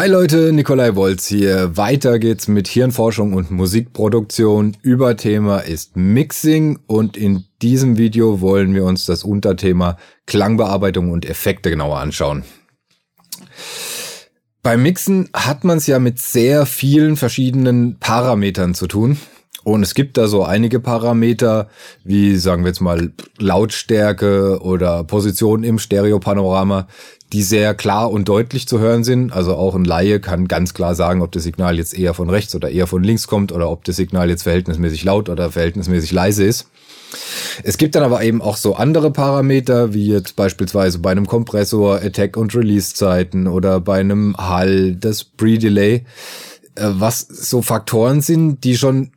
Hi Leute, Nikolai Wolz hier. Weiter geht's mit Hirnforschung und Musikproduktion. Überthema ist Mixing und in diesem Video wollen wir uns das Unterthema Klangbearbeitung und Effekte genauer anschauen. Beim Mixen hat man es ja mit sehr vielen verschiedenen Parametern zu tun. Und es gibt da so einige Parameter, wie sagen wir jetzt mal Lautstärke oder Position im Stereopanorama, die sehr klar und deutlich zu hören sind. Also auch ein Laie kann ganz klar sagen, ob das Signal jetzt eher von rechts oder eher von links kommt oder ob das Signal jetzt verhältnismäßig laut oder verhältnismäßig leise ist. Es gibt dann aber eben auch so andere Parameter, wie jetzt beispielsweise bei einem Kompressor Attack- und Release-Zeiten oder bei einem Hall, das Pre-Delay, äh, was so Faktoren sind, die schon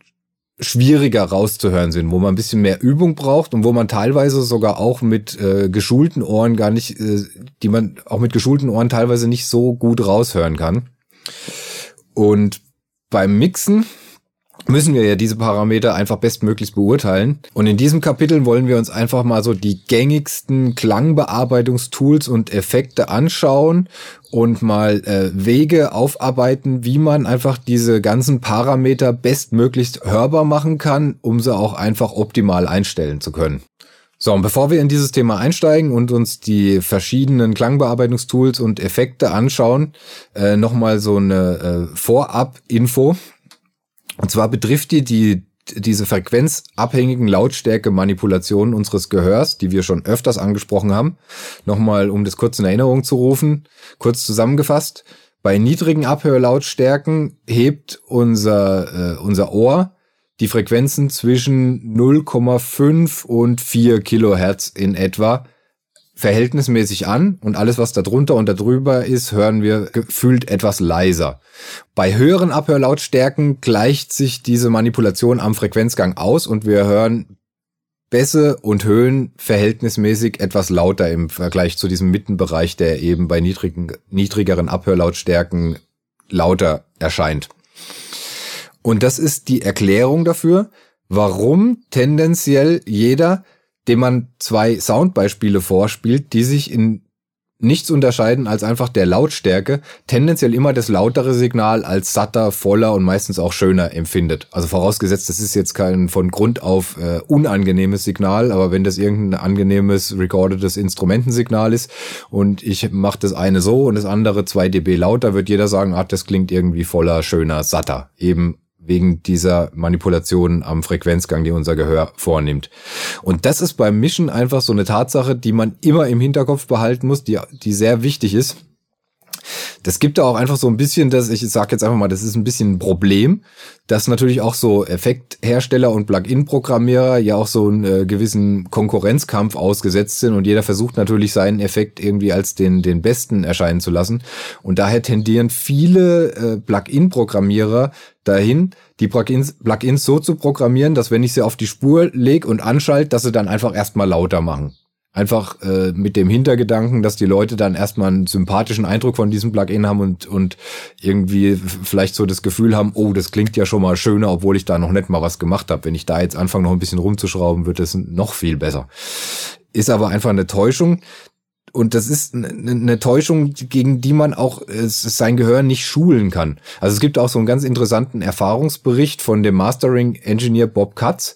schwieriger rauszuhören sind, wo man ein bisschen mehr Übung braucht und wo man teilweise sogar auch mit äh, geschulten Ohren gar nicht, äh, die man auch mit geschulten Ohren teilweise nicht so gut raushören kann. Und beim Mixen müssen wir ja diese Parameter einfach bestmöglichst beurteilen. Und in diesem Kapitel wollen wir uns einfach mal so die gängigsten Klangbearbeitungstools und Effekte anschauen und mal äh, Wege aufarbeiten, wie man einfach diese ganzen Parameter bestmöglichst hörbar machen kann, um sie auch einfach optimal einstellen zu können. So, und bevor wir in dieses Thema einsteigen und uns die verschiedenen Klangbearbeitungstools und Effekte anschauen, äh, nochmal so eine äh, Vorab-Info. Und zwar betrifft die, die diese frequenzabhängigen Lautstärke-Manipulationen unseres Gehörs, die wir schon öfters angesprochen haben. Nochmal, um das kurz in Erinnerung zu rufen, kurz zusammengefasst. Bei niedrigen Abhörlautstärken hebt unser, äh, unser Ohr die Frequenzen zwischen 0,5 und 4 Kilohertz in etwa verhältnismäßig an und alles, was da drunter und da drüber ist, hören wir gefühlt etwas leiser. Bei höheren Abhörlautstärken gleicht sich diese Manipulation am Frequenzgang aus und wir hören Bässe und Höhen verhältnismäßig etwas lauter im Vergleich zu diesem Mittenbereich, der eben bei niedrigen, niedrigeren Abhörlautstärken lauter erscheint. Und das ist die Erklärung dafür, warum tendenziell jeder dem man zwei Soundbeispiele vorspielt, die sich in nichts unterscheiden als einfach der Lautstärke, tendenziell immer das lautere Signal als satter, voller und meistens auch schöner empfindet. Also vorausgesetzt, das ist jetzt kein von Grund auf äh, unangenehmes Signal, aber wenn das irgendein angenehmes recordetes Instrumentensignal ist und ich mache das eine so und das andere 2 dB lauter, wird jeder sagen, ah, das klingt irgendwie voller, schöner, satter. Eben wegen dieser Manipulation am Frequenzgang, die unser Gehör vornimmt. Und das ist beim Mischen einfach so eine Tatsache, die man immer im Hinterkopf behalten muss, die, die sehr wichtig ist. Das gibt da auch einfach so ein bisschen, dass ich sage jetzt einfach mal, das ist ein bisschen ein Problem, dass natürlich auch so Effekthersteller und Plugin-Programmierer ja auch so einen äh, gewissen Konkurrenzkampf ausgesetzt sind und jeder versucht natürlich seinen Effekt irgendwie als den, den besten erscheinen zu lassen. Und daher tendieren viele äh, Plugin-Programmierer dahin, die Plugins, Plugins so zu programmieren, dass wenn ich sie auf die Spur lege und anschalte, dass sie dann einfach erstmal lauter machen. Einfach äh, mit dem Hintergedanken, dass die Leute dann erstmal einen sympathischen Eindruck von diesem Plugin haben und, und irgendwie vielleicht so das Gefühl haben, oh, das klingt ja schon mal schöner, obwohl ich da noch nicht mal was gemacht habe. Wenn ich da jetzt anfange, noch ein bisschen rumzuschrauben, wird es noch viel besser. Ist aber einfach eine Täuschung. Und das ist eine Täuschung, gegen die man auch äh, sein Gehör nicht schulen kann. Also es gibt auch so einen ganz interessanten Erfahrungsbericht von dem Mastering Engineer Bob Katz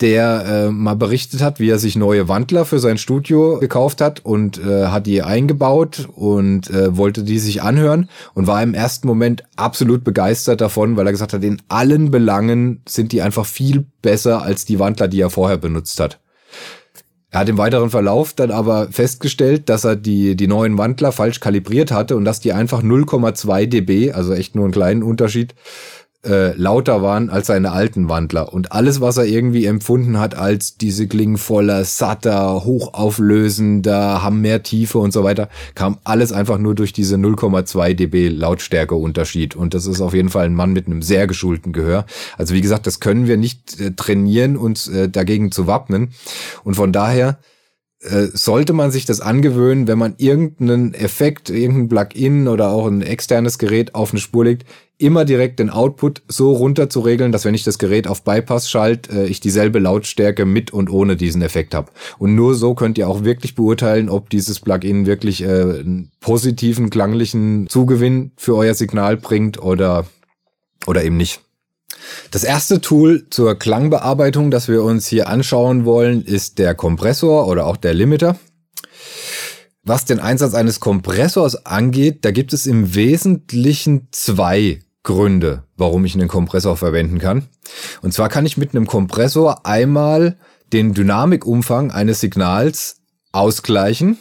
der äh, mal berichtet hat, wie er sich neue Wandler für sein Studio gekauft hat und äh, hat die eingebaut und äh, wollte die sich anhören und war im ersten Moment absolut begeistert davon, weil er gesagt hat, in allen Belangen sind die einfach viel besser als die Wandler, die er vorher benutzt hat. Er hat im weiteren Verlauf dann aber festgestellt, dass er die, die neuen Wandler falsch kalibriert hatte und dass die einfach 0,2 dB, also echt nur einen kleinen Unterschied, äh, lauter waren als seine alten Wandler. Und alles, was er irgendwie empfunden hat als diese klingen voller, satter, hochauflösender, haben mehr Tiefe und so weiter, kam alles einfach nur durch diese 0,2 dB Lautstärkeunterschied. Und das ist auf jeden Fall ein Mann mit einem sehr geschulten Gehör. Also wie gesagt, das können wir nicht äh, trainieren, uns äh, dagegen zu wappnen. Und von daher äh, sollte man sich das angewöhnen, wenn man irgendeinen Effekt, irgendein Plugin oder auch ein externes Gerät auf eine Spur legt, immer direkt den Output so runter zu regeln, dass wenn ich das Gerät auf Bypass schalte, äh, ich dieselbe Lautstärke mit und ohne diesen Effekt habe. Und nur so könnt ihr auch wirklich beurteilen, ob dieses Plugin wirklich äh, einen positiven klanglichen Zugewinn für euer Signal bringt oder, oder eben nicht. Das erste Tool zur Klangbearbeitung, das wir uns hier anschauen wollen, ist der Kompressor oder auch der Limiter. Was den Einsatz eines Kompressors angeht, da gibt es im Wesentlichen zwei Gründe, warum ich einen Kompressor verwenden kann. Und zwar kann ich mit einem Kompressor einmal den Dynamikumfang eines Signals ausgleichen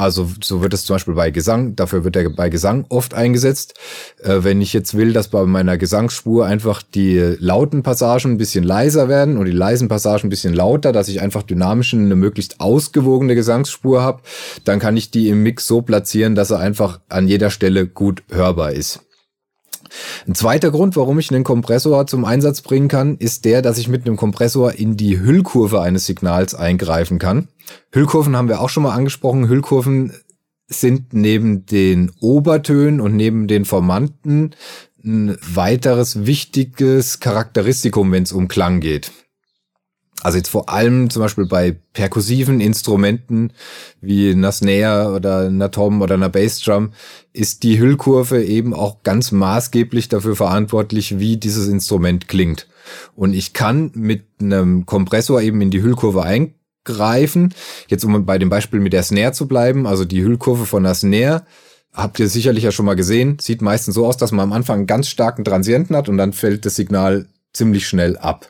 also so wird es zum Beispiel bei Gesang, dafür wird er bei Gesang oft eingesetzt. Äh, wenn ich jetzt will, dass bei meiner Gesangsspur einfach die lauten Passagen ein bisschen leiser werden und die leisen Passagen ein bisschen lauter, dass ich einfach dynamisch eine möglichst ausgewogene Gesangsspur habe, dann kann ich die im Mix so platzieren, dass er einfach an jeder Stelle gut hörbar ist. Ein zweiter Grund, warum ich einen Kompressor zum Einsatz bringen kann, ist der, dass ich mit einem Kompressor in die Hüllkurve eines Signals eingreifen kann. Hüllkurven haben wir auch schon mal angesprochen. Hüllkurven sind neben den Obertönen und neben den Formanten ein weiteres wichtiges Charakteristikum, wenn es um Klang geht. Also jetzt vor allem zum Beispiel bei perkussiven Instrumenten wie einer Snare oder einer Tom oder einer Bassdrum ist die Hüllkurve eben auch ganz maßgeblich dafür verantwortlich, wie dieses Instrument klingt. Und ich kann mit einem Kompressor eben in die Hüllkurve eingreifen. Jetzt um bei dem Beispiel mit der Snare zu bleiben, also die Hüllkurve von der Snare habt ihr sicherlich ja schon mal gesehen, sieht meistens so aus, dass man am Anfang einen ganz starken Transienten hat und dann fällt das Signal ziemlich schnell ab.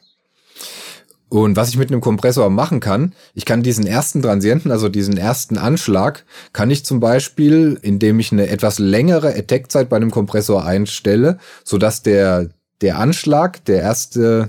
Und was ich mit einem Kompressor machen kann, ich kann diesen ersten Transienten, also diesen ersten Anschlag, kann ich zum Beispiel, indem ich eine etwas längere Attack-Zeit bei einem Kompressor einstelle, so dass der, der Anschlag, der erste,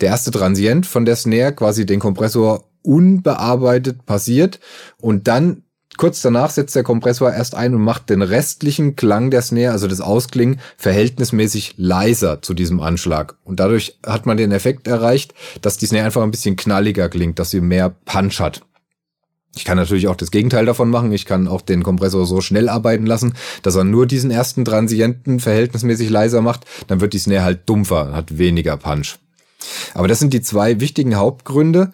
der erste Transient von der Snare quasi den Kompressor unbearbeitet passiert und dann Kurz danach setzt der Kompressor erst ein und macht den restlichen Klang der Snare, also das Ausklingen, verhältnismäßig leiser zu diesem Anschlag. Und dadurch hat man den Effekt erreicht, dass die Snare einfach ein bisschen knalliger klingt, dass sie mehr Punch hat. Ich kann natürlich auch das Gegenteil davon machen. Ich kann auch den Kompressor so schnell arbeiten lassen, dass er nur diesen ersten Transienten verhältnismäßig leiser macht. Dann wird die Snare halt dumpfer, hat weniger Punch. Aber das sind die zwei wichtigen Hauptgründe,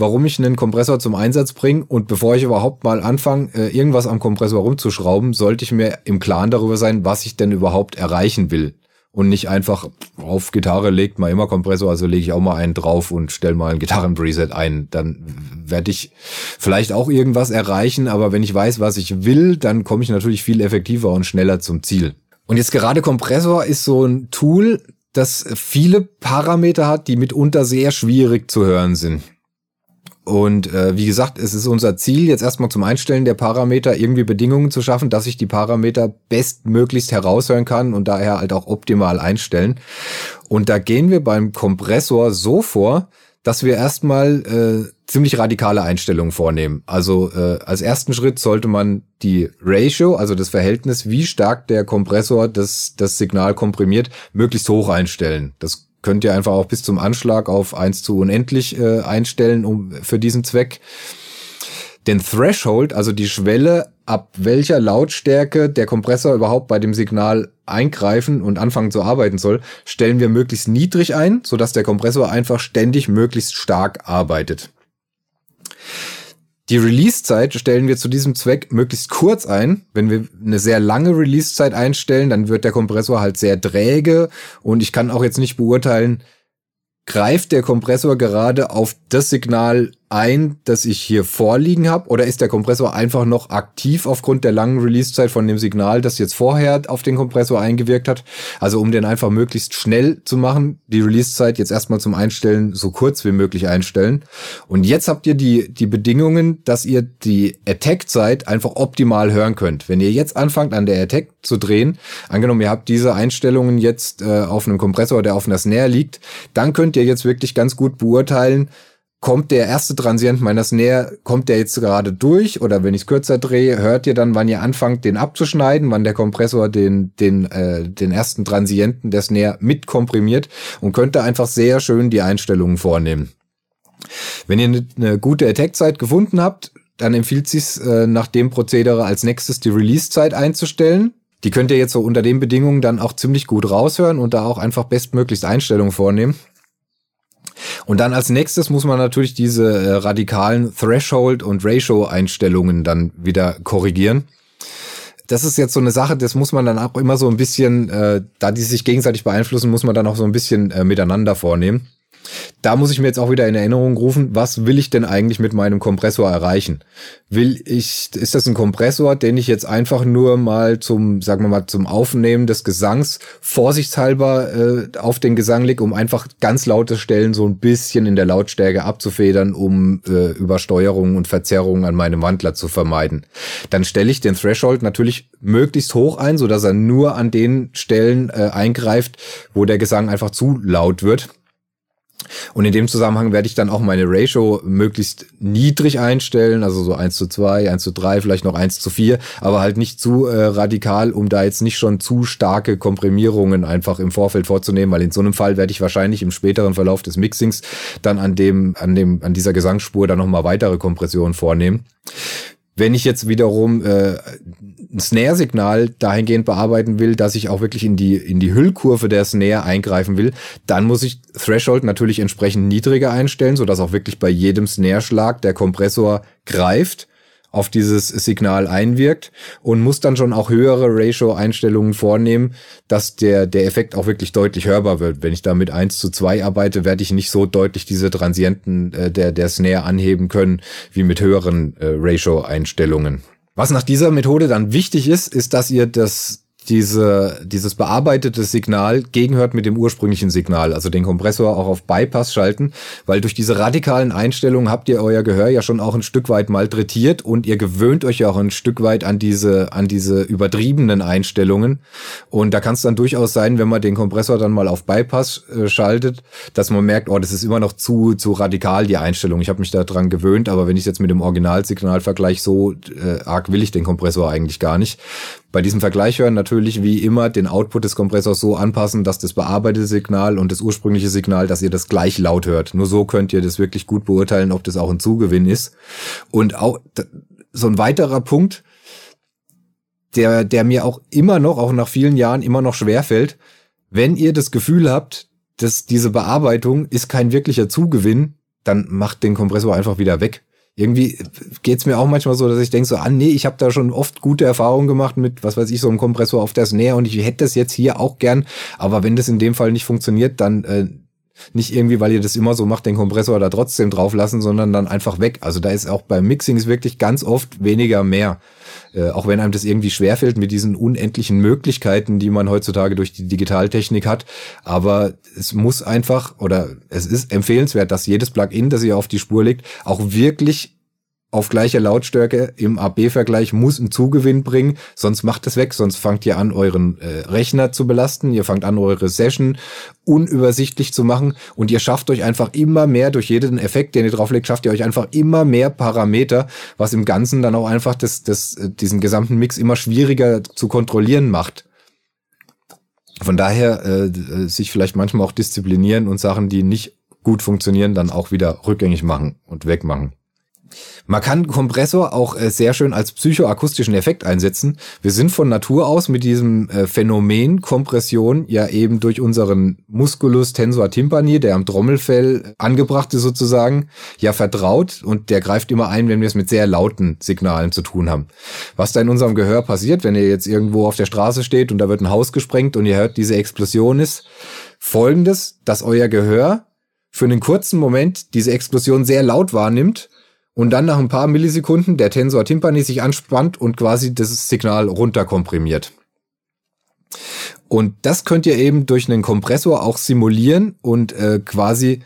warum ich einen Kompressor zum Einsatz bringe. Und bevor ich überhaupt mal anfange, äh, irgendwas am Kompressor rumzuschrauben, sollte ich mir im Klaren darüber sein, was ich denn überhaupt erreichen will. Und nicht einfach auf Gitarre legt man immer Kompressor, also lege ich auch mal einen drauf und stelle mal ein Gitarrenpreset ein. Dann werde ich vielleicht auch irgendwas erreichen, aber wenn ich weiß, was ich will, dann komme ich natürlich viel effektiver und schneller zum Ziel. Und jetzt gerade Kompressor ist so ein Tool, das viele Parameter hat, die mitunter sehr schwierig zu hören sind. Und äh, wie gesagt, es ist unser Ziel, jetzt erstmal zum Einstellen der Parameter irgendwie Bedingungen zu schaffen, dass ich die Parameter bestmöglichst heraushören kann und daher halt auch optimal einstellen. Und da gehen wir beim Kompressor so vor, dass wir erstmal äh, ziemlich radikale Einstellungen vornehmen. Also äh, als ersten Schritt sollte man die Ratio, also das Verhältnis, wie stark der Kompressor das, das Signal komprimiert, möglichst hoch einstellen. Das könnt ihr einfach auch bis zum Anschlag auf 1 zu unendlich äh, einstellen um, für diesen Zweck. Den Threshold, also die Schwelle, ab welcher Lautstärke der Kompressor überhaupt bei dem Signal eingreifen und anfangen zu arbeiten soll, stellen wir möglichst niedrig ein, sodass der Kompressor einfach ständig möglichst stark arbeitet. Die Release-Zeit stellen wir zu diesem Zweck möglichst kurz ein. Wenn wir eine sehr lange Release-Zeit einstellen, dann wird der Kompressor halt sehr träge und ich kann auch jetzt nicht beurteilen, greift der Kompressor gerade auf das Signal ein, das ich hier vorliegen habe? Oder ist der Kompressor einfach noch aktiv aufgrund der langen Releasezeit von dem Signal, das jetzt vorher auf den Kompressor eingewirkt hat? Also um den einfach möglichst schnell zu machen, die Releasezeit jetzt erstmal zum Einstellen so kurz wie möglich einstellen. Und jetzt habt ihr die, die Bedingungen, dass ihr die Attack-Zeit einfach optimal hören könnt. Wenn ihr jetzt anfangt an der Attack zu drehen, angenommen ihr habt diese Einstellungen jetzt äh, auf einem Kompressor, der auf einer Snare liegt, dann könnt ihr jetzt wirklich ganz gut beurteilen, kommt der erste Transient meiner Snare, kommt der jetzt gerade durch oder wenn ich es kürzer drehe, hört ihr dann, wann ihr anfangt, den abzuschneiden, wann der Kompressor den, den, äh, den ersten Transienten der Snare mit komprimiert und könnt da einfach sehr schön die Einstellungen vornehmen. Wenn ihr eine, eine gute Attack-Zeit gefunden habt, dann empfiehlt sich äh, nach dem Prozedere als nächstes die Release-Zeit einzustellen. Die könnt ihr jetzt so unter den Bedingungen dann auch ziemlich gut raushören und da auch einfach bestmöglichst Einstellungen vornehmen. Und dann als nächstes muss man natürlich diese äh, radikalen Threshold- und Ratio-Einstellungen dann wieder korrigieren. Das ist jetzt so eine Sache, das muss man dann auch immer so ein bisschen, äh, da die sich gegenseitig beeinflussen, muss man dann auch so ein bisschen äh, miteinander vornehmen. Da muss ich mir jetzt auch wieder in Erinnerung rufen, was will ich denn eigentlich mit meinem Kompressor erreichen? Will ich, ist das ein Kompressor, den ich jetzt einfach nur mal zum, sagen wir mal, zum Aufnehmen des Gesangs vorsichtshalber äh, auf den Gesang leg, um einfach ganz laute Stellen so ein bisschen in der Lautstärke abzufedern, um äh, Übersteuerungen und Verzerrungen an meinem Wandler zu vermeiden? Dann stelle ich den Threshold natürlich möglichst hoch ein, so dass er nur an den Stellen äh, eingreift, wo der Gesang einfach zu laut wird und in dem Zusammenhang werde ich dann auch meine Ratio möglichst niedrig einstellen, also so 1 zu 2, 1 zu 3, vielleicht noch 1 zu 4, aber halt nicht zu äh, radikal, um da jetzt nicht schon zu starke Komprimierungen einfach im Vorfeld vorzunehmen, weil in so einem Fall werde ich wahrscheinlich im späteren Verlauf des Mixings dann an dem, an dem, an dieser Gesangsspur dann nochmal weitere Kompressionen vornehmen. Wenn ich jetzt wiederum äh, ein Snare-Signal dahingehend bearbeiten will, dass ich auch wirklich in die, in die Hüllkurve der Snare eingreifen will, dann muss ich Threshold natürlich entsprechend niedriger einstellen, sodass auch wirklich bei jedem Snare-Schlag der Kompressor greift auf dieses Signal einwirkt und muss dann schon auch höhere Ratio-Einstellungen vornehmen, dass der, der Effekt auch wirklich deutlich hörbar wird. Wenn ich da mit 1 zu 2 arbeite, werde ich nicht so deutlich diese Transienten äh, der, der Snare anheben können, wie mit höheren äh, Ratio-Einstellungen. Was nach dieser Methode dann wichtig ist, ist, dass ihr das diese, dieses bearbeitete Signal gegenhört mit dem ursprünglichen Signal, also den Kompressor auch auf Bypass schalten, weil durch diese radikalen Einstellungen habt ihr euer Gehör ja schon auch ein Stück weit malträtiert und ihr gewöhnt euch auch ein Stück weit an diese, an diese übertriebenen Einstellungen. Und da kann es dann durchaus sein, wenn man den Kompressor dann mal auf Bypass äh, schaltet, dass man merkt, oh, das ist immer noch zu, zu radikal, die Einstellung. Ich habe mich daran gewöhnt, aber wenn ich jetzt mit dem Originalsignal vergleiche, so äh, arg will ich den Kompressor eigentlich gar nicht. Bei diesem Vergleich hören natürlich wie immer den Output des Kompressors so anpassen, dass das bearbeitete Signal und das ursprüngliche Signal, dass ihr das gleich laut hört. Nur so könnt ihr das wirklich gut beurteilen, ob das auch ein Zugewinn ist. Und auch so ein weiterer Punkt, der, der mir auch immer noch, auch nach vielen Jahren immer noch schwerfällt, wenn ihr das Gefühl habt, dass diese Bearbeitung ist kein wirklicher Zugewinn, dann macht den Kompressor einfach wieder weg irgendwie geht's mir auch manchmal so, dass ich denke so, ah nee, ich habe da schon oft gute Erfahrungen gemacht mit, was weiß ich, so einem Kompressor auf das Näher und ich hätte das jetzt hier auch gern, aber wenn das in dem Fall nicht funktioniert, dann äh, nicht irgendwie, weil ihr das immer so macht, den Kompressor da trotzdem drauf lassen, sondern dann einfach weg. Also da ist auch beim Mixing ist wirklich ganz oft weniger mehr. Äh, auch wenn einem das irgendwie schwerfällt mit diesen unendlichen Möglichkeiten, die man heutzutage durch die Digitaltechnik hat. Aber es muss einfach oder es ist empfehlenswert, dass jedes Plugin, das ihr auf die Spur legt, auch wirklich auf gleicher Lautstärke im AB-Vergleich muss einen Zugewinn bringen, sonst macht es weg, sonst fangt ihr an, euren äh, Rechner zu belasten, ihr fangt an, eure Session unübersichtlich zu machen und ihr schafft euch einfach immer mehr, durch jeden Effekt, den ihr drauflegt, schafft ihr euch einfach immer mehr Parameter, was im Ganzen dann auch einfach das, das, äh, diesen gesamten Mix immer schwieriger zu kontrollieren macht. Von daher äh, äh, sich vielleicht manchmal auch disziplinieren und Sachen, die nicht gut funktionieren, dann auch wieder rückgängig machen und wegmachen. Man kann Kompressor auch äh, sehr schön als psychoakustischen Effekt einsetzen. Wir sind von Natur aus mit diesem äh, Phänomen Kompression ja eben durch unseren Musculus tensor tympani, der am Trommelfell angebracht ist sozusagen, ja vertraut und der greift immer ein, wenn wir es mit sehr lauten Signalen zu tun haben. Was da in unserem Gehör passiert, wenn ihr jetzt irgendwo auf der Straße steht und da wird ein Haus gesprengt und ihr hört diese Explosion ist, folgendes, dass euer Gehör für einen kurzen Moment diese Explosion sehr laut wahrnimmt und dann nach ein paar Millisekunden der Tensor Tympani sich anspannt und quasi das Signal runterkomprimiert. Und das könnt ihr eben durch einen Kompressor auch simulieren und äh, quasi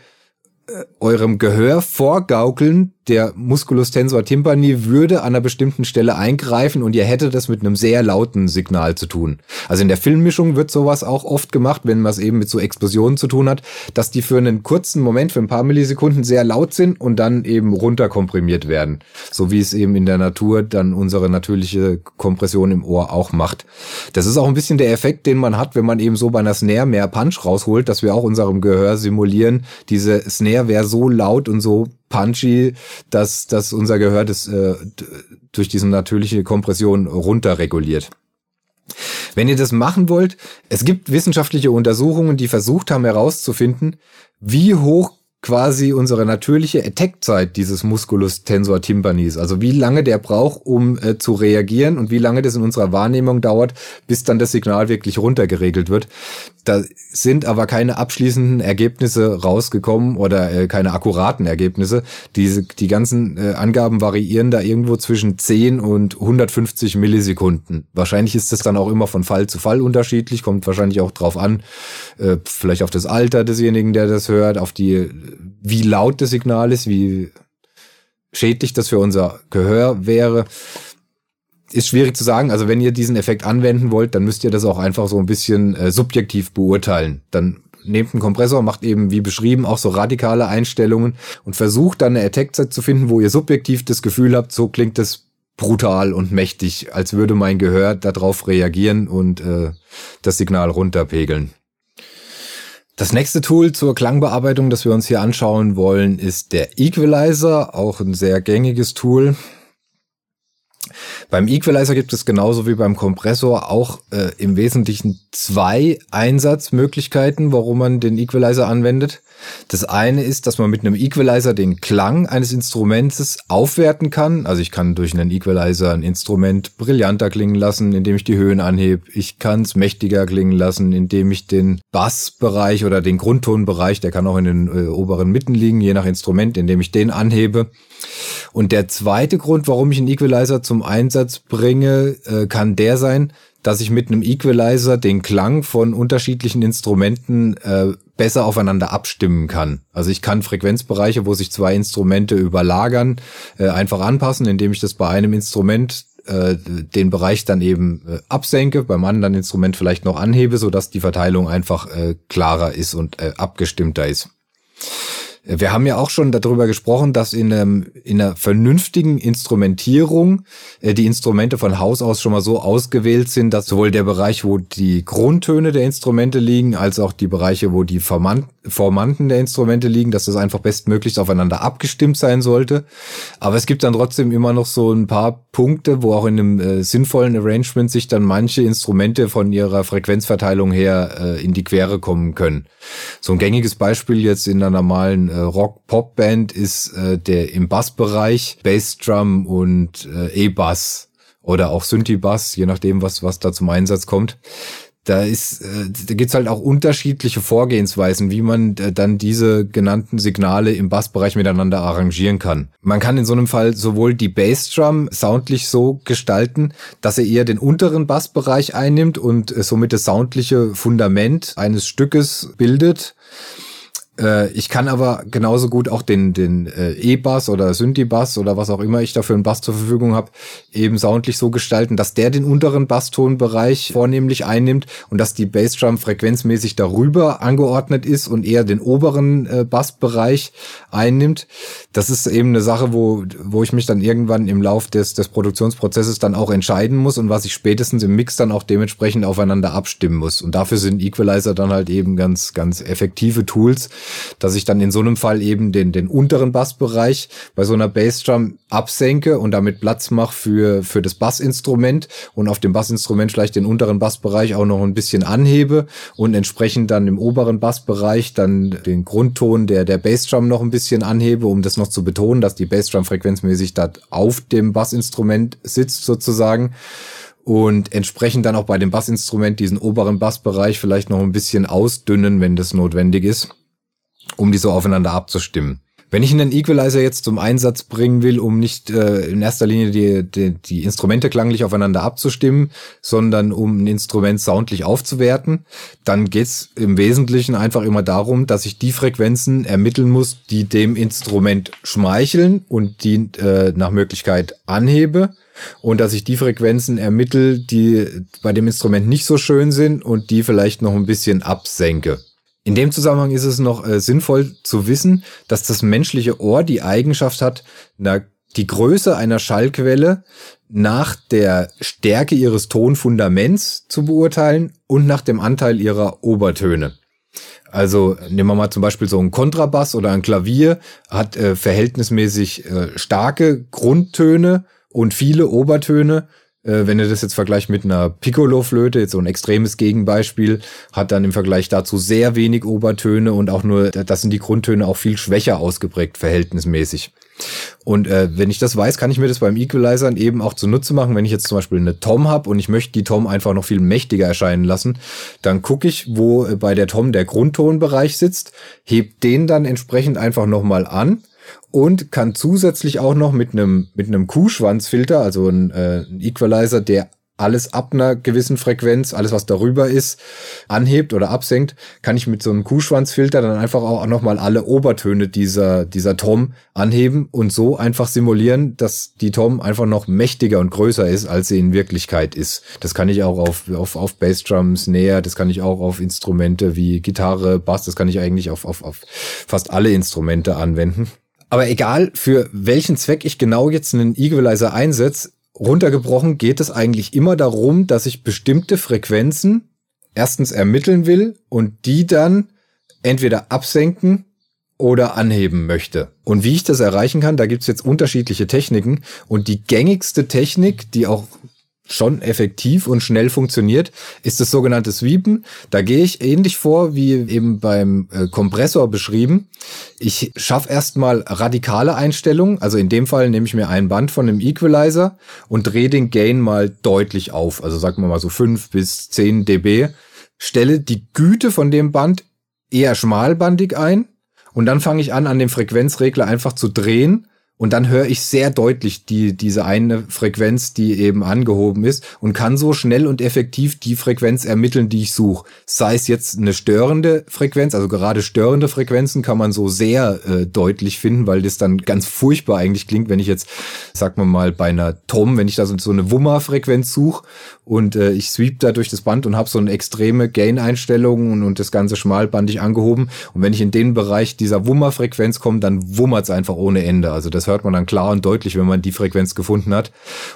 äh, eurem Gehör vorgaukeln, der Musculus tensor tympani würde an einer bestimmten Stelle eingreifen und ihr hättet das mit einem sehr lauten Signal zu tun. Also in der Filmmischung wird sowas auch oft gemacht, wenn man es eben mit so Explosionen zu tun hat, dass die für einen kurzen Moment, für ein paar Millisekunden sehr laut sind und dann eben runterkomprimiert werden. So wie es eben in der Natur dann unsere natürliche Kompression im Ohr auch macht. Das ist auch ein bisschen der Effekt, den man hat, wenn man eben so bei einer Snare mehr Punch rausholt, dass wir auch unserem Gehör simulieren, diese Snare wäre so laut und so punchy, dass, dass unser Gehör das äh, durch diese natürliche Kompression runterreguliert. Wenn ihr das machen wollt, es gibt wissenschaftliche Untersuchungen, die versucht haben herauszufinden, wie hoch quasi unsere natürliche Attack-Zeit dieses Musculus tensor tympanis. Also wie lange der braucht, um äh, zu reagieren und wie lange das in unserer Wahrnehmung dauert, bis dann das Signal wirklich runtergeregelt wird. Da sind aber keine abschließenden Ergebnisse rausgekommen oder äh, keine akkuraten Ergebnisse. Diese, die ganzen äh, Angaben variieren da irgendwo zwischen 10 und 150 Millisekunden. Wahrscheinlich ist das dann auch immer von Fall zu Fall unterschiedlich, kommt wahrscheinlich auch drauf an, äh, vielleicht auf das Alter desjenigen, der das hört, auf die wie laut das Signal ist, wie schädlich das für unser Gehör wäre, ist schwierig zu sagen. Also wenn ihr diesen Effekt anwenden wollt, dann müsst ihr das auch einfach so ein bisschen äh, subjektiv beurteilen. Dann nehmt einen Kompressor, macht eben wie beschrieben auch so radikale Einstellungen und versucht dann eine Attack-Set zu finden, wo ihr subjektiv das Gefühl habt, so klingt es brutal und mächtig, als würde mein Gehör darauf reagieren und äh, das Signal runterpegeln. Das nächste Tool zur Klangbearbeitung, das wir uns hier anschauen wollen, ist der Equalizer, auch ein sehr gängiges Tool. Beim Equalizer gibt es genauso wie beim Kompressor auch äh, im Wesentlichen zwei Einsatzmöglichkeiten, warum man den Equalizer anwendet. Das eine ist, dass man mit einem Equalizer den Klang eines Instrumentes aufwerten kann. Also ich kann durch einen Equalizer ein Instrument brillanter klingen lassen, indem ich die Höhen anhebe. Ich kann es mächtiger klingen lassen, indem ich den Bassbereich oder den Grundtonbereich, der kann auch in den äh, oberen Mitten liegen, je nach Instrument, indem ich den anhebe. Und der zweite Grund, warum ich einen Equalizer zum Einsatz bringe, äh, kann der sein, dass ich mit einem Equalizer den Klang von unterschiedlichen Instrumenten äh, besser aufeinander abstimmen kann. Also ich kann Frequenzbereiche, wo sich zwei Instrumente überlagern, äh, einfach anpassen, indem ich das bei einem Instrument äh, den Bereich dann eben äh, absenke, beim anderen Instrument vielleicht noch anhebe, so dass die Verteilung einfach äh, klarer ist und äh, abgestimmter ist. Wir haben ja auch schon darüber gesprochen, dass in, einem, in einer vernünftigen Instrumentierung äh, die Instrumente von Haus aus schon mal so ausgewählt sind, dass sowohl der Bereich, wo die Grundtöne der Instrumente liegen, als auch die Bereiche, wo die Formanten der Instrumente liegen, dass das einfach bestmöglichst aufeinander abgestimmt sein sollte. Aber es gibt dann trotzdem immer noch so ein paar Punkte, wo auch in einem äh, sinnvollen Arrangement sich dann manche Instrumente von ihrer Frequenzverteilung her äh, in die Quere kommen können. So ein gängiges Beispiel jetzt in einer normalen äh, Rock-Pop-Band ist äh, der im Bassbereich Bassdrum und äh, E-Bass oder auch Synthi-Bass, je nachdem, was, was da zum Einsatz kommt. Da ist, äh, da gibt's halt auch unterschiedliche Vorgehensweisen, wie man äh, dann diese genannten Signale im Bassbereich miteinander arrangieren kann. Man kann in so einem Fall sowohl die Bassdrum soundlich so gestalten, dass er eher den unteren Bassbereich einnimmt und äh, somit das soundliche Fundament eines Stückes bildet äh, ich kann aber genauso gut auch den, den äh, E-Bass oder Synthi-Bass oder was auch immer ich da für einen Bass zur Verfügung habe, eben soundlich so gestalten, dass der den unteren Basstonbereich vornehmlich einnimmt und dass die Bassdrum frequenzmäßig darüber angeordnet ist und eher den oberen äh, Bassbereich einnimmt. Das ist eben eine Sache, wo, wo ich mich dann irgendwann im Lauf des, des Produktionsprozesses dann auch entscheiden muss und was ich spätestens im Mix dann auch dementsprechend aufeinander abstimmen muss. Und dafür sind Equalizer dann halt eben ganz, ganz effektive Tools, dass ich dann in so einem Fall eben den, den unteren Bassbereich bei so einer Bassdrum absenke und damit Platz mache für, für das Bassinstrument und auf dem Bassinstrument vielleicht den unteren Bassbereich auch noch ein bisschen anhebe und entsprechend dann im oberen Bassbereich dann den Grundton der, der Bassdrum noch ein bisschen anhebe, um das noch zu betonen, dass die Bassdrum frequenzmäßig da auf dem Bassinstrument sitzt sozusagen und entsprechend dann auch bei dem Bassinstrument diesen oberen Bassbereich vielleicht noch ein bisschen ausdünnen, wenn das notwendig ist um die so aufeinander abzustimmen. Wenn ich einen Equalizer jetzt zum Einsatz bringen will, um nicht äh, in erster Linie die, die, die Instrumente klanglich aufeinander abzustimmen, sondern um ein Instrument soundlich aufzuwerten, dann geht's im Wesentlichen einfach immer darum, dass ich die Frequenzen ermitteln muss, die dem Instrument schmeicheln und die äh, nach Möglichkeit anhebe und dass ich die Frequenzen ermittel, die bei dem Instrument nicht so schön sind und die vielleicht noch ein bisschen absenke. In dem Zusammenhang ist es noch äh, sinnvoll zu wissen, dass das menschliche Ohr die Eigenschaft hat, na, die Größe einer Schallquelle nach der Stärke ihres Tonfundaments zu beurteilen und nach dem Anteil ihrer Obertöne. Also nehmen wir mal zum Beispiel so ein Kontrabass oder ein Klavier, hat äh, verhältnismäßig äh, starke Grundtöne und viele Obertöne. Äh, wenn ihr das jetzt vergleicht mit einer Piccolo-Flöte, jetzt so ein extremes Gegenbeispiel, hat dann im Vergleich dazu sehr wenig Obertöne und auch nur, das sind die Grundtöne auch viel schwächer ausgeprägt, verhältnismäßig. Und äh, wenn ich das weiß, kann ich mir das beim Equalizern eben auch zunutze machen. Wenn ich jetzt zum Beispiel eine Tom habe und ich möchte die Tom einfach noch viel mächtiger erscheinen lassen, dann gucke ich, wo äh, bei der Tom der Grundtonbereich sitzt, heb den dann entsprechend einfach nochmal an und kann zusätzlich auch noch mit einem mit einem Kuhschwanzfilter, also ein, äh, ein Equalizer, der alles ab einer gewissen Frequenz, alles was darüber ist, anhebt oder absenkt, kann ich mit so einem Kuhschwanzfilter dann einfach auch nochmal alle Obertöne dieser, dieser Tom anheben und so einfach simulieren, dass die Tom einfach noch mächtiger und größer ist, als sie in Wirklichkeit ist. Das kann ich auch auf, auf, auf Bassdrums näher, das kann ich auch auf Instrumente wie Gitarre, Bass, das kann ich eigentlich auf, auf, auf fast alle Instrumente anwenden. Aber egal, für welchen Zweck ich genau jetzt einen Equalizer einsetze, runtergebrochen geht es eigentlich immer darum, dass ich bestimmte Frequenzen erstens ermitteln will und die dann entweder absenken oder anheben möchte. Und wie ich das erreichen kann, da gibt's jetzt unterschiedliche Techniken. Und die gängigste Technik, die auch schon effektiv und schnell funktioniert, ist das sogenannte Sweepen. Da gehe ich ähnlich vor wie eben beim äh, Kompressor beschrieben. Ich schaffe erstmal radikale Einstellungen. Also in dem Fall nehme ich mir ein Band von einem Equalizer und drehe den Gain mal deutlich auf. Also sagen wir mal so fünf bis zehn dB. Stelle die Güte von dem Band eher schmalbandig ein und dann fange ich an, an dem Frequenzregler einfach zu drehen und dann höre ich sehr deutlich die, diese eine Frequenz, die eben angehoben ist und kann so schnell und effektiv die Frequenz ermitteln, die ich suche. Sei es jetzt eine störende Frequenz, also gerade störende Frequenzen kann man so sehr äh, deutlich finden, weil das dann ganz furchtbar eigentlich klingt, wenn ich jetzt, sag mal mal, bei einer Tom, wenn ich da so eine Wummer-Frequenz suche und äh, ich sweep da durch das Band und habe so eine extreme Gain-Einstellung und, und das Ganze schmalbandig angehoben. Und wenn ich in den Bereich dieser Wummer-Frequenz komme, dann wummert es einfach ohne Ende. Also das hört man dann klar und deutlich, wenn man die Frequenz gefunden hat.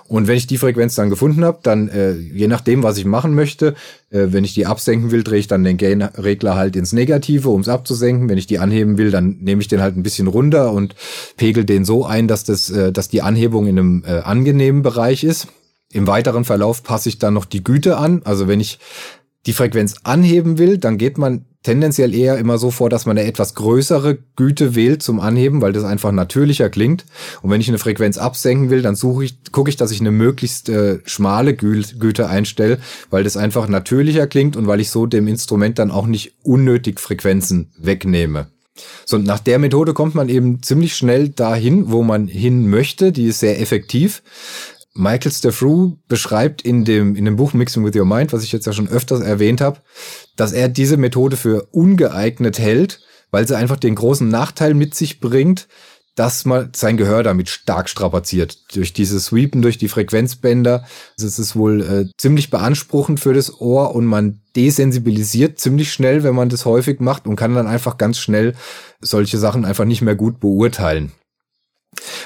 Und wenn ich die Frequenz dann gefunden habe, dann äh, je nachdem, was ich machen möchte, äh, wenn ich die absenken will, drehe ich dann den Gain-Regler halt ins Negative, um es abzusenken. Wenn ich die anheben will, dann nehme ich den halt ein bisschen runter und pegel den so ein, dass das, äh, dass die Anhebung in einem äh, angenehmen Bereich ist. Im weiteren Verlauf passe ich dann noch die Güte an. Also wenn ich die Frequenz anheben will, dann geht man tendenziell eher immer so vor, dass man eine etwas größere Güte wählt zum Anheben, weil das einfach natürlicher klingt. Und wenn ich eine Frequenz absenken will, dann suche ich, gucke ich, dass ich eine möglichst äh, schmale Gü Güte einstelle, weil das einfach natürlicher klingt und weil ich so dem Instrument dann auch nicht unnötig Frequenzen wegnehme. So, und nach der Methode kommt man eben ziemlich schnell dahin, wo man hin möchte. Die ist sehr effektiv. Michael Steffrew beschreibt in dem, in dem Buch Mixing with Your Mind, was ich jetzt ja schon öfters erwähnt habe, dass er diese Methode für ungeeignet hält, weil sie einfach den großen Nachteil mit sich bringt, dass man sein Gehör damit stark strapaziert. Durch dieses Sweepen, durch die Frequenzbänder. Also es ist wohl äh, ziemlich beanspruchend für das Ohr und man desensibilisiert ziemlich schnell, wenn man das häufig macht und kann dann einfach ganz schnell solche Sachen einfach nicht mehr gut beurteilen.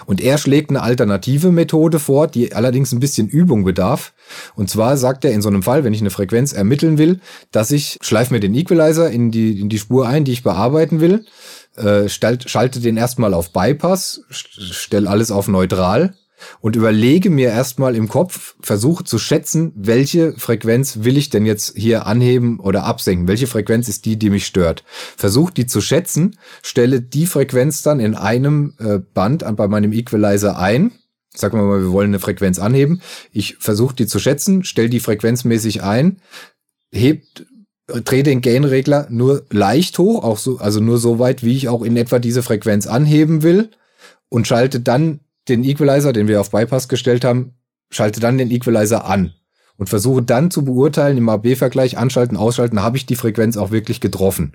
Und er schlägt eine alternative Methode vor, die allerdings ein bisschen Übung bedarf. Und zwar sagt er in so einem Fall, wenn ich eine Frequenz ermitteln will, dass ich schleife mir den Equalizer in die, in die Spur ein, die ich bearbeiten will, äh, schalte den erstmal auf Bypass, stelle alles auf neutral und überlege mir erstmal im Kopf, versuche zu schätzen, welche Frequenz will ich denn jetzt hier anheben oder absenken? Welche Frequenz ist die, die mich stört? Versuche die zu schätzen, stelle die Frequenz dann in einem äh, Band bei meinem Equalizer ein. Sagen wir mal, wir wollen eine Frequenz anheben. Ich versuche die zu schätzen, stelle die frequenzmäßig ein, hebt drehe den Gain-Regler nur leicht hoch, auch so, also nur so weit, wie ich auch in etwa diese Frequenz anheben will und schalte dann den Equalizer, den wir auf Bypass gestellt haben, schalte dann den Equalizer an und versuche dann zu beurteilen im AB-Vergleich, anschalten, ausschalten, habe ich die Frequenz auch wirklich getroffen.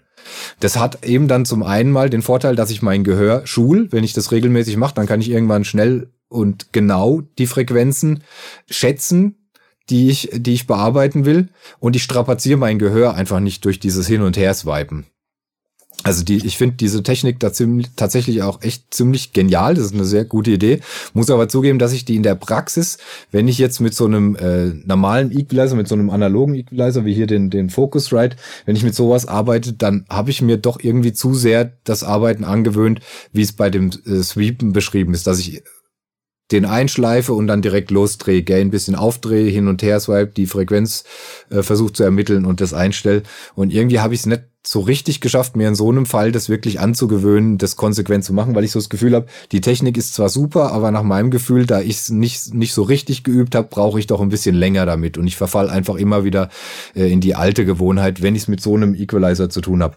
Das hat eben dann zum einen mal den Vorteil, dass ich mein Gehör schul. Wenn ich das regelmäßig mache, dann kann ich irgendwann schnell und genau die Frequenzen schätzen, die ich, die ich bearbeiten will. Und ich strapaziere mein Gehör einfach nicht durch dieses Hin- und Her-Swipen. Also die, ich finde diese Technik ziemlich, tatsächlich auch echt ziemlich genial. Das ist eine sehr gute Idee. Muss aber zugeben, dass ich die in der Praxis, wenn ich jetzt mit so einem äh, normalen Equalizer, mit so einem analogen Equalizer wie hier den, den Focusrite, wenn ich mit sowas arbeite, dann habe ich mir doch irgendwie zu sehr das Arbeiten angewöhnt, wie es bei dem äh, Sweepen beschrieben ist, dass ich den einschleife und dann direkt losdrehe, Gain ein bisschen aufdrehe, hin und her swipe, die Frequenz äh, versucht zu ermitteln und das einstelle. Und irgendwie habe ich es nicht so richtig geschafft, mir in so einem Fall das wirklich anzugewöhnen, das konsequent zu machen, weil ich so das Gefühl habe, die Technik ist zwar super, aber nach meinem Gefühl, da ich es nicht, nicht so richtig geübt habe, brauche ich doch ein bisschen länger damit. Und ich verfall einfach immer wieder äh, in die alte Gewohnheit, wenn ich es mit so einem Equalizer zu tun habe.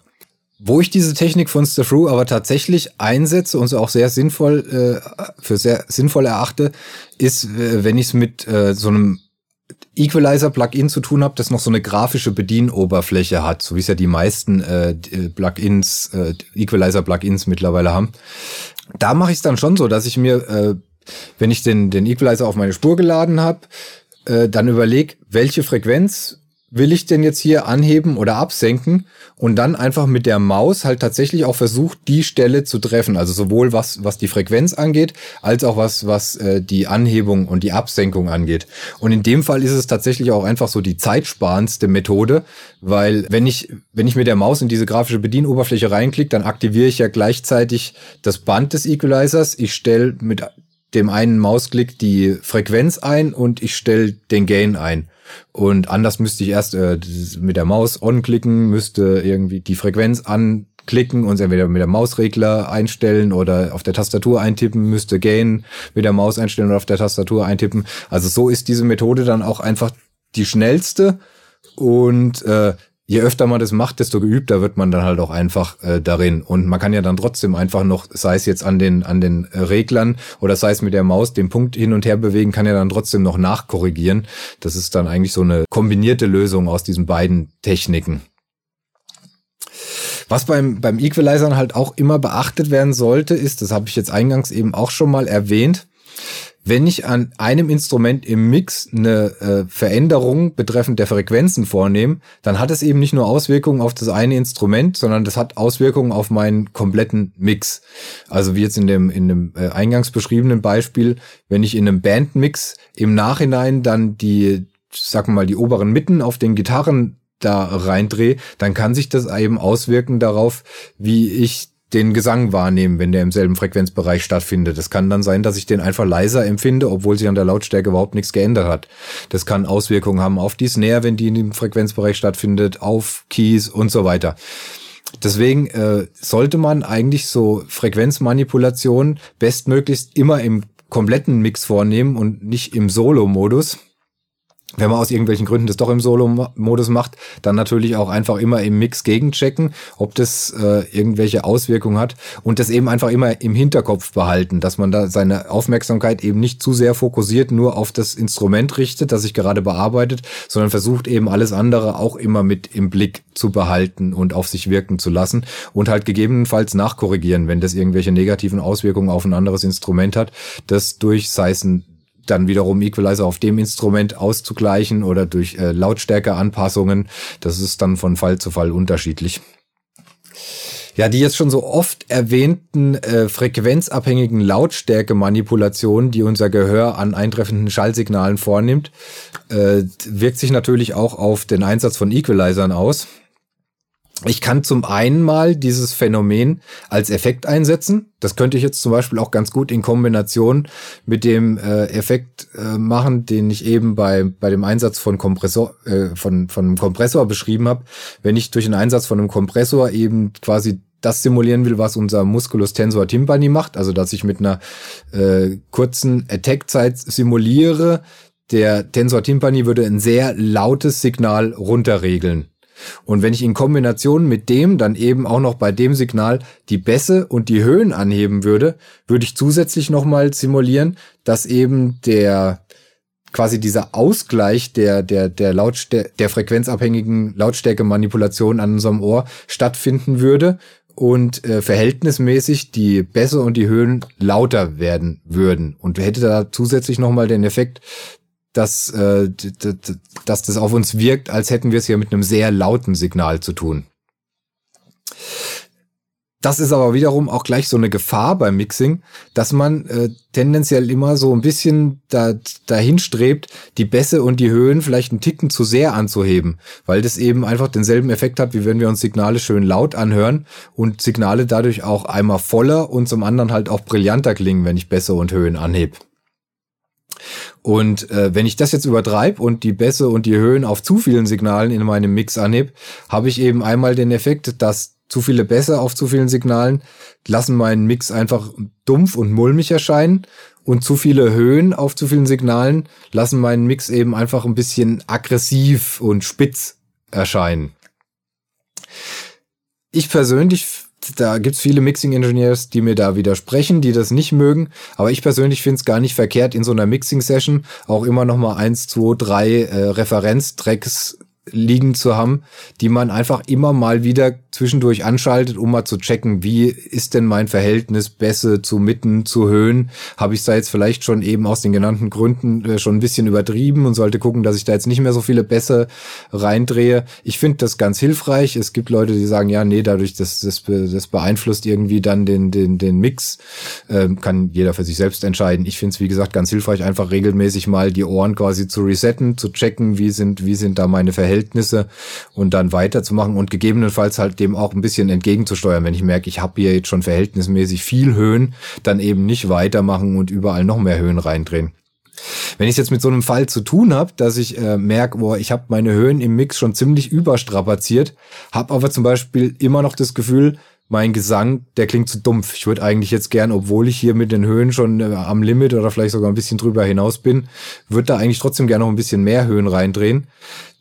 Wo ich diese Technik von Stafru aber tatsächlich einsetze und so auch sehr sinnvoll äh, für sehr sinnvoll erachte, ist, äh, wenn ich es mit äh, so einem Equalizer-Plugin zu tun habe, das noch so eine grafische Bedienoberfläche hat, so wie es ja die meisten äh, äh Plugins, äh, Equalizer-Plugins mittlerweile haben. Da mache ich es dann schon so, dass ich mir, äh, wenn ich den, den Equalizer auf meine Spur geladen habe, äh, dann überlege, welche Frequenz will ich denn jetzt hier anheben oder absenken und dann einfach mit der Maus halt tatsächlich auch versucht, die Stelle zu treffen. Also sowohl was, was die Frequenz angeht, als auch was, was äh, die Anhebung und die Absenkung angeht. Und in dem Fall ist es tatsächlich auch einfach so die zeitsparendste Methode, weil wenn ich, wenn ich mit der Maus in diese grafische Bedienoberfläche reinklicke, dann aktiviere ich ja gleichzeitig das Band des Equalizers. Ich stelle mit dem einen Mausklick die Frequenz ein und ich stelle den Gain ein. Und anders müsste ich erst äh, mit der Maus on-klicken, müsste irgendwie die Frequenz anklicken und entweder mit der Mausregler einstellen oder auf der Tastatur eintippen, müsste Gain mit der Maus einstellen oder auf der Tastatur eintippen. Also so ist diese Methode dann auch einfach die schnellste und äh, je öfter man das macht, desto geübter wird man dann halt auch einfach äh, darin. Und man kann ja dann trotzdem einfach noch, sei es jetzt an den, an den äh, Reglern oder sei es mit der Maus, den Punkt hin und her bewegen, kann ja dann trotzdem noch nachkorrigieren. Das ist dann eigentlich so eine kombinierte Lösung aus diesen beiden Techniken. Was beim, beim Equalizern halt auch immer beachtet werden sollte, ist, das habe ich jetzt eingangs eben auch schon mal erwähnt, wenn ich an einem Instrument im Mix eine äh, Veränderung betreffend der Frequenzen vornehme, dann hat es eben nicht nur Auswirkungen auf das eine Instrument, sondern das hat Auswirkungen auf meinen kompletten Mix. Also wie jetzt in dem, in dem äh, eingangs beschriebenen Beispiel, wenn ich in einem Bandmix im Nachhinein dann die, sagen wir mal, die oberen Mitten auf den Gitarren da reindrehe, dann kann sich das eben auswirken darauf, wie ich den Gesang wahrnehmen, wenn der im selben Frequenzbereich stattfindet. Es kann dann sein, dass ich den einfach leiser empfinde, obwohl sich an der Lautstärke überhaupt nichts geändert hat. Das kann Auswirkungen haben auf die Snare, wenn die in dem Frequenzbereich stattfindet, auf Keys und so weiter. Deswegen äh, sollte man eigentlich so Frequenzmanipulationen bestmöglichst immer im kompletten Mix vornehmen und nicht im Solo-Modus wenn man aus irgendwelchen Gründen das doch im Solo-Modus macht, dann natürlich auch einfach immer im Mix gegenchecken, ob das äh, irgendwelche Auswirkungen hat und das eben einfach immer im Hinterkopf behalten, dass man da seine Aufmerksamkeit eben nicht zu sehr fokussiert nur auf das Instrument richtet, das sich gerade bearbeitet, sondern versucht eben alles andere auch immer mit im Blick zu behalten und auf sich wirken zu lassen und halt gegebenenfalls nachkorrigieren, wenn das irgendwelche negativen Auswirkungen auf ein anderes Instrument hat, das durch, sei es ein dann wiederum Equalizer auf dem Instrument auszugleichen oder durch äh, Lautstärkeanpassungen. Das ist dann von Fall zu Fall unterschiedlich. Ja, die jetzt schon so oft erwähnten äh, frequenzabhängigen Lautstärke-Manipulationen, die unser Gehör an eintreffenden Schallsignalen vornimmt, äh, wirkt sich natürlich auch auf den Einsatz von Equalizern aus. Ich kann zum einen mal dieses Phänomen als Effekt einsetzen. Das könnte ich jetzt zum Beispiel auch ganz gut in Kombination mit dem äh, Effekt äh, machen, den ich eben bei, bei dem Einsatz von Kompressor, äh, von, von einem Kompressor beschrieben habe. Wenn ich durch den Einsatz von einem Kompressor eben quasi das simulieren will, was unser Musculus tensor tympani macht, also dass ich mit einer äh, kurzen Attack-Zeit simuliere, der Tensor tympani würde ein sehr lautes Signal runterregeln. Und wenn ich in Kombination mit dem dann eben auch noch bei dem Signal die Bässe und die Höhen anheben würde, würde ich zusätzlich nochmal simulieren, dass eben der quasi dieser Ausgleich der, der, der Lautstärke, der frequenzabhängigen Lautstärke-Manipulation an unserem Ohr stattfinden würde und äh, verhältnismäßig die Bässe und die Höhen lauter werden würden. Und hätte da zusätzlich nochmal den Effekt, dass, äh, dass das auf uns wirkt, als hätten wir es hier mit einem sehr lauten Signal zu tun. Das ist aber wiederum auch gleich so eine Gefahr beim Mixing, dass man äh, tendenziell immer so ein bisschen da, dahin strebt, die Bässe und die Höhen vielleicht einen Ticken zu sehr anzuheben, weil das eben einfach denselben Effekt hat, wie wenn wir uns Signale schön laut anhören und Signale dadurch auch einmal voller und zum anderen halt auch brillanter klingen, wenn ich Bässe und Höhen anhebe. Und äh, wenn ich das jetzt übertreibe und die Bässe und die Höhen auf zu vielen Signalen in meinem Mix anhebe, habe ich eben einmal den Effekt, dass zu viele Bässe auf zu vielen Signalen lassen meinen Mix einfach dumpf und mulmig erscheinen und zu viele Höhen auf zu vielen Signalen lassen meinen Mix eben einfach ein bisschen aggressiv und spitz erscheinen. Ich persönlich da gibt's viele Mixing-Engineers, die mir da widersprechen, die das nicht mögen. Aber ich persönlich finde es gar nicht verkehrt, in so einer Mixing-Session auch immer noch mal eins, zwei, drei äh, Referenztracks liegen zu haben, die man einfach immer mal wieder zwischendurch anschaltet, um mal zu checken, wie ist denn mein Verhältnis Bässe zu Mitten, zu Höhen? Habe ich da jetzt vielleicht schon eben aus den genannten Gründen äh, schon ein bisschen übertrieben und sollte gucken, dass ich da jetzt nicht mehr so viele Bässe reindrehe. Ich finde das ganz hilfreich. Es gibt Leute, die sagen, ja, nee, dadurch, das, das, das beeinflusst irgendwie dann den, den, den Mix. Ähm, kann jeder für sich selbst entscheiden. Ich finde es, wie gesagt, ganz hilfreich, einfach regelmäßig mal die Ohren quasi zu resetten, zu checken, wie sind, wie sind da meine Verhältnisse und dann weiterzumachen und gegebenenfalls halt dem auch ein bisschen entgegenzusteuern. Wenn ich merke, ich habe hier jetzt schon verhältnismäßig viel Höhen, dann eben nicht weitermachen und überall noch mehr Höhen reindrehen. Wenn ich jetzt mit so einem Fall zu tun habe, dass ich äh, merke, boah, ich habe meine Höhen im Mix schon ziemlich überstrapaziert, habe aber zum Beispiel immer noch das Gefühl, mein Gesang, der klingt zu dumpf. Ich würde eigentlich jetzt gern, obwohl ich hier mit den Höhen schon äh, am Limit oder vielleicht sogar ein bisschen drüber hinaus bin, würde da eigentlich trotzdem gerne noch ein bisschen mehr Höhen reindrehen.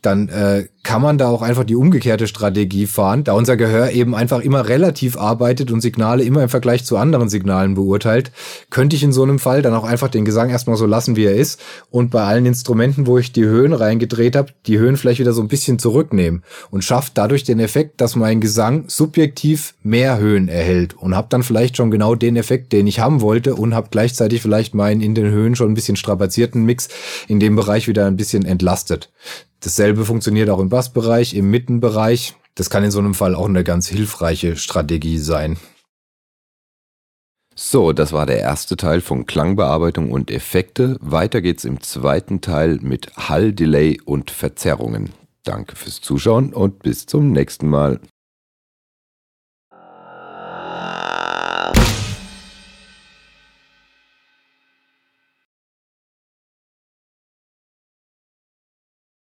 Dann äh, kann man da auch einfach die umgekehrte Strategie fahren, da unser Gehör eben einfach immer relativ arbeitet und Signale immer im Vergleich zu anderen Signalen beurteilt, könnte ich in so einem Fall dann auch einfach den Gesang erstmal so lassen, wie er ist und bei allen Instrumenten, wo ich die Höhen reingedreht habe, die Höhen vielleicht wieder so ein bisschen zurücknehmen und schafft dadurch den Effekt, dass mein Gesang subjektiv mehr Höhen erhält und habe dann vielleicht schon genau den Effekt, den ich haben wollte und habe gleichzeitig vielleicht meinen in den Höhen schon ein bisschen strapazierten Mix in dem Bereich wieder ein bisschen entlastet. Dasselbe funktioniert auch im Bassbereich, im Mittenbereich. Das kann in so einem Fall auch eine ganz hilfreiche Strategie sein. So, das war der erste Teil von Klangbearbeitung und Effekte. Weiter geht's im zweiten Teil mit Hall, Delay und Verzerrungen. Danke fürs Zuschauen und bis zum nächsten Mal.